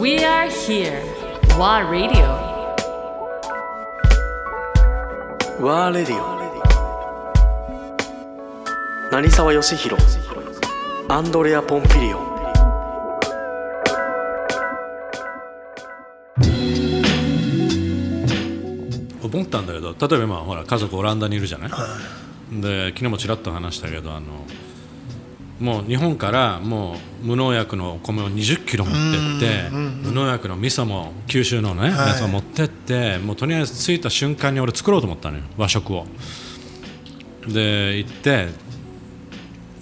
We are here. WA Radio. ワーレディオ成沢義弘アンドレア・ポンピリオン思ったんだけど例えば今ほら家族オランダにいるじゃない、で昨日もちらっと話したけどあのもう日本からもう無農薬のお米を20キロ持ってって、無農薬の味噌も九州のね、やつを持ってってもうとりあえず着いた瞬間に俺作ろうと思ったのよ和食を。で行って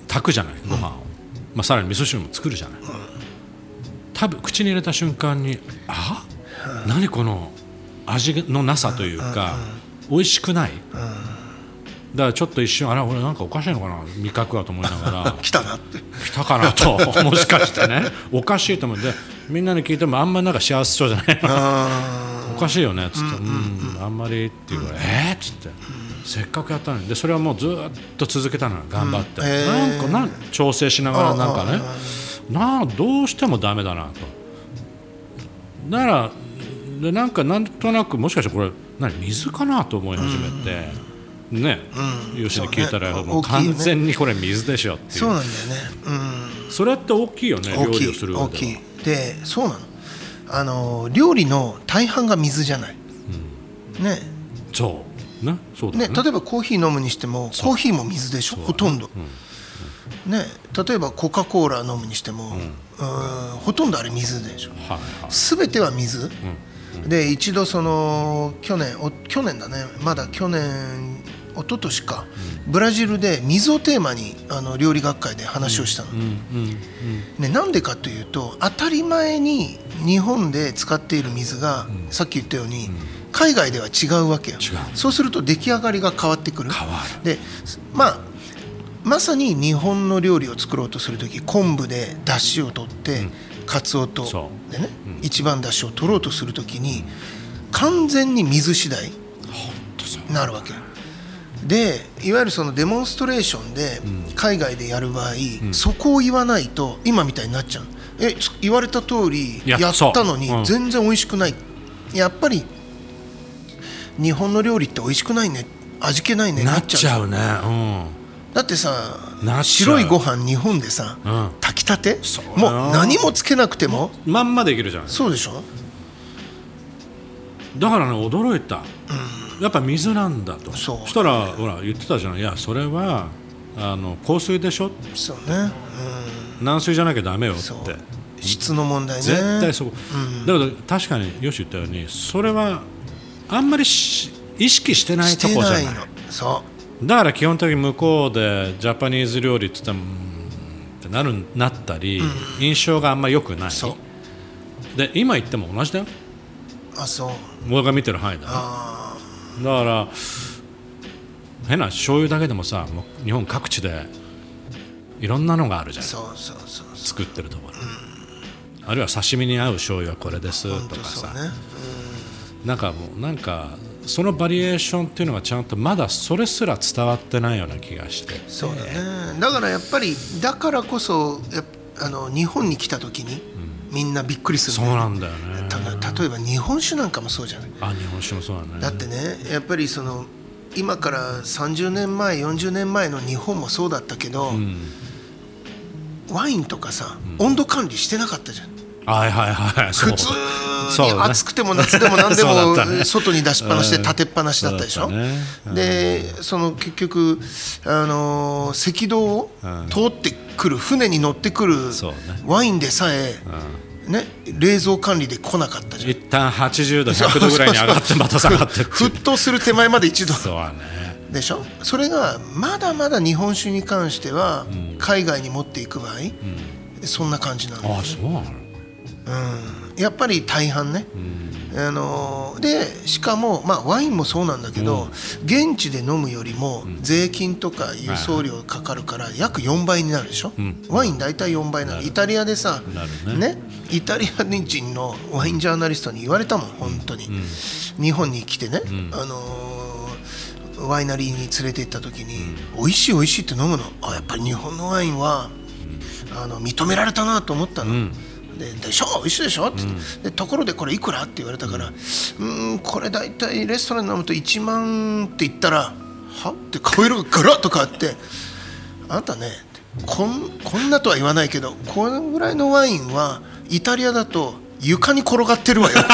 炊くじゃないご飯を、まあ、さらに味噌汁も作るじゃない、多分口に入れた瞬間にあ何この味のなさというか、美味しくない、だからちょっと一瞬あれ俺なんかおかしいのかな？味覚はと思いながら。来たなって。来たかなと。もしかしてね。おかしいと思ってみんなに聞いてもあんまりなんか幸せそうじゃない。おかしいよねっつって「うんあんまり」って言うから「えっ?」っつって。せっかくやったのに。でそれはもうずっと続けたのよ頑張って、へー。なんかなん調整しながらなんかね。なあどうしてもダメだなと。だからでなんかなんとなくもしかしてこれ何水かなと思い始めて、ね、吉に聞いたら、もう完全にこれ水でしょって。いうそうなんだよね。うん。それって大きいよね料大きい理をする上では。大きい。でそうなの。あの料理の大半が水じゃない、ね。そう。ね。そうだね。よね例えばコーヒー飲むにしてもコーヒーも水でしょ？ほとんど、ね。例えばコカ・コーラ飲むにしても、うん。ほとんどあれ水でしょ？はいはい。全ては水、で一度その去年お去年だね。まだ去年一昨年か、ブラジルで水をテーマにあの料理学会で話をしたの、ね、なんでかというと当たり前に日本で使っている水が、さっき言ったように、海外では違うわけよ。そうすると出来上がりが変わってくる。でまあまさに日本の料理を作ろうとする時昆布で出汁を取って、かつおとそでね、一番出汁を取ろうとする時に完全に水次第になるわけでいわゆるそのデモンストレーションで海外でやる場合、そこを言わないと今みたいになっちゃう。えつ言われた通りいややったのに全然美味しくない、やっぱり日本の料理って美味しくないね。味気ないね。なっちゃう。ね。だってさ白いご飯日本でさ、うん。炊きたて？もう何もつけなくても？うんまんまできるじゃない。そうでしょ？だからね驚いた、やっぱ水なんだと。そう。したらほら言ってたじゃない。いやそれはあの香水でしょ。そうね、軟水じゃなきゃダメよって。質の問題ね。絶対そこ、だけど確かによし言ったようにそれはあんまりし意識してないとこじゃない。そだから基本的に向こうでジャパニーズ料理って言っってなるなったり、印象があんまり良くない。そう。で今言っても同じだよ。うあそう。僕が見てる範囲だね。あだから変な醤油だけでもさもう日本各地でいろんなのがあるじゃん。そうそうそう作ってるところ、あるいは刺身に合う醤油はこれです本とかさ、当そうね。なんかもうなんかそのバリエーションっていうのがちゃんとまだそれすら伝わってないような気がして。そうだね。だからやっぱりだからこそあの日本に来た時に、みんなびっくりするそうなんだよね。た例えば日本酒なんかもそうじゃない。あ日本酒もそうだね。だってねやっぱりその今から30年前40年前の日本もそうだったけど、ワインとかさ、温度管理してなかったじゃん。はいはいはい。普通に暑くても夏でも何でも 外に出しっぱなしで立てっぱなしだったでしょ、でその結局、あのー赤道を通ってくる船に乗ってくるワインでさえ、ね、冷蔵管理で来なかったじゃん。一旦80度100度ぐらいに上がってまた下がって沸騰 する手前まで一度。そうだね。でしょ？それがまだまだ日本酒に関しては海外に持っていく場合、そんな感じなんだよあそうなの？やっぱり大半ね、あのーでしかも、まあ、ワインもそうなんだけど、現地で飲むよりも税金とか輸送料かかるから約4倍になるでしょ、ワイン大体4倍なのイタリアでさなるね。イタリア人のワインジャーナリストに言われたもん本当に、日本に来てね、あのーワイナリーに連れて行った時に、美味しい美味しいって飲むの？あやっぱり日本のワインは、あの認められたなと思ったの、ででしょ一緒でしょって、でところでこれいくらって言われたからうーんこれ大体レストランで飲むと1万って言ったらは？って顔色がガラッと変わってあなたねこんこんなとは言わないけどこのぐらいのワインはイタリアだと床に転がってるわよって。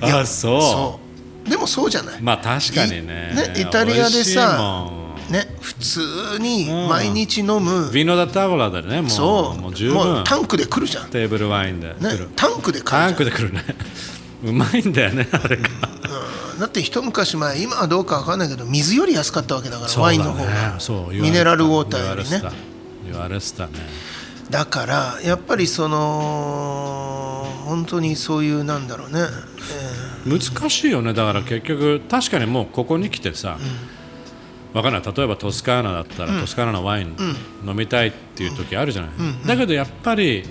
いやあそう。でもそうじゃない。まあ確かにね。いねイタリアで美味しいさね普通に毎日飲む、ビーノダタボラでねもう。そうもう十分。タンクで来るじゃん、ね、テーブルワインで。来る、タンクで来るじゃん。タンクで来るね。うまいんだよねあれが。うんだって一昔前今はどうかわかんないけど水より安かったわけだからワインの方が。そうミネラルウォーターよりね。言われてたね。だからやっぱりその本当にそういうなんだろうね、え難しいよね。だから結局確かにもうここに来てさ、わかんない。例えばトスカーナだったら、トスカーナのワイン飲みたいっていう時あるじゃない、だけどやっぱり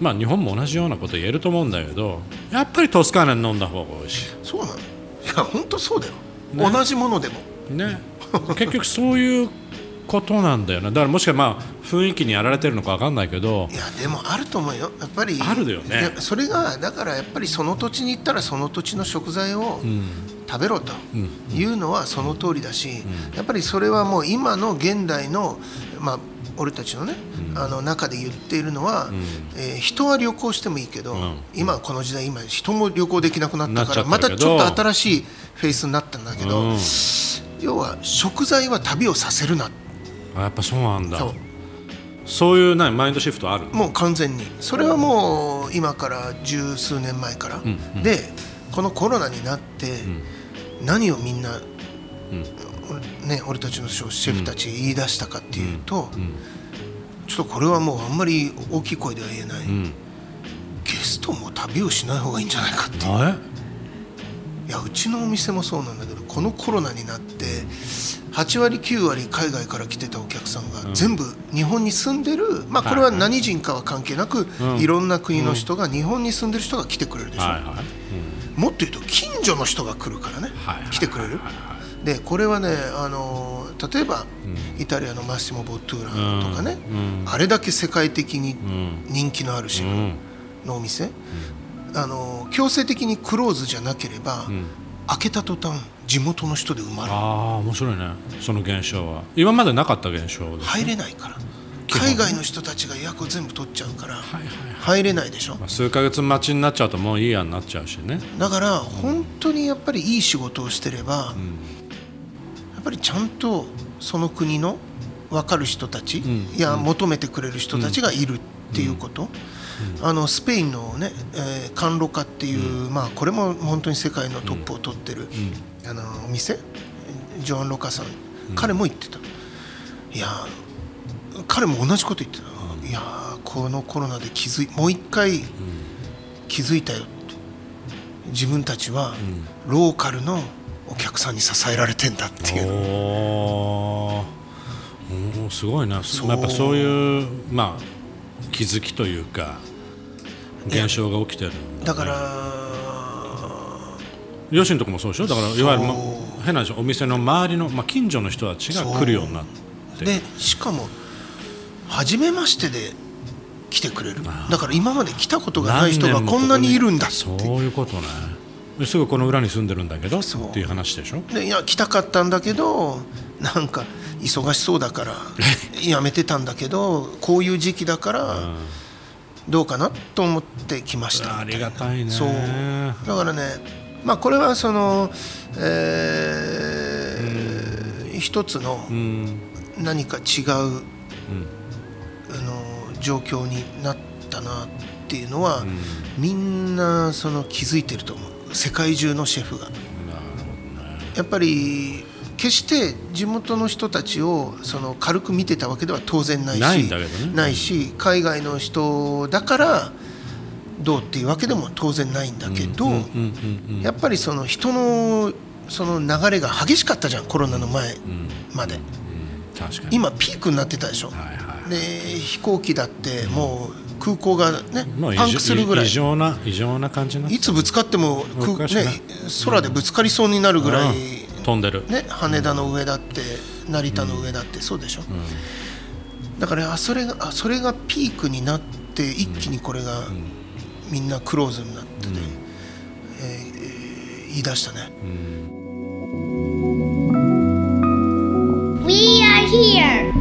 まあ日本も同じようなこと言えると思うんだけどやっぱりトスカーナに飲んだ方が美味しーそうなの？いや本当そうだよ、同じものでも。いね。結局そういうことなんだよね。だからもしかまあ雰囲気にやられてるのかわかんないけどいやでもあると思うよ。やっぱりあるよね。それがだからやっぱりその土地に行ったらその土地の食材を食べろというのはその通りだし、やっぱりそれはもう今の現代のまあ俺たちのね、あの中で言っているのは、えー人は旅行してもいいけど、ん。今この時代今人も旅行できなくなったからまたちょっと新しいフェイスになったんだけど、うん。要は食材は旅をさせるな。あやっぱそうなんだ。そう。そういうなマインドシフトあるもう完全に。それはもう今から十数年前から、でこのコロナになって、何をみんな、ね、俺たちのシェフたち言い出したかっていうと、ちょっとこれはもうあんまり大きい声では言えない、ん。ゲストも旅をしない方がいいんじゃないかっていう。あいやうちのお店もそうなんだけどこのコロナになって8割9割海外から来てたお客さんが全部日本に住んでる、まあ、これは何人かは関係なく、うん。いろんな国の人が日本に住んでる人が来てくれるでしょ、はいはい、もっと言うと近所の人が来るからね、来てくれる、でこれはね、あのー例えば、イタリアのマッシモ・ボットゥーラとかね、うん。あれだけ世界的にん。人気のあるシェフうん。のお店、あのー強制的にクローズじゃなければ、開けた途端地元の人で埋まる。ああ面白いね。その現象は。今までなかった現象入れないから海外の人たちが予約を全部取っちゃうからはいはい入れないでしょ？まあ、数ヶ月待ちになっちゃうともういいやになっちゃうしね。だから本当にやっぱりいい仕事をしてれば、やっぱりちゃんとその国の分かる人たち、ん。いや求めてくれる人たちがいるっていうこと、あのスペインのね、えーカンロカっていう、まあ、これも本当に世界のトップを取ってる、あのお店？ジョアン・ロカさん、彼も言ってた。いや彼も同じこと言ってた、いやこのコロナで気づいもう一回気づいたよって。自分たちはローカルのお客さんに支えられてんだっていう。おー。おーすごいな。そう。やっぱそういうまあ気づきというか現象が起きてるんだだから両親とかもそうでしょ？だからいわゆる、ま変な話お店の周りの、まあ、近所の人たちが来るようになって。でしかも初めましてで来てくれる。だから今まで来たことがない人がこんなにいるんだって。そういうことね。ですぐこの裏に住んでるんだけどっそう。ていう話でしょ？でいや来たかったんだけどなんか忙しそうだから やめてたんだけどこういう時期だからどうかなと思って来ました。ありがたいね。そう。だからねまあこれはその、えー一つのうん。何か違う、あの状況になったなっていうのは、みんなその気づいてると思う。世界中のシェフが。やっぱり決して地元の人たちをその軽く見てたわけでは当然ないしないね。ないし海外の人だからどうっていうわけでも当然ないんだけど、うんうんやっぱりその人のその流れが激しかったじゃんコロナの前まで、確かに。今ピークになってたでしょ、はいはいで飛行機だってもう空港がね、パンクするぐらい。異常な異常な感じいつぶつかっても空、ね、空でぶつかりそうになるぐらい、飛んでる、ね、羽田の上だって、成田の上だって、そうでしょ、うだからそれがそれがピークになって一気にこれが、みんなクローズになってて、え言い出したね。We are here!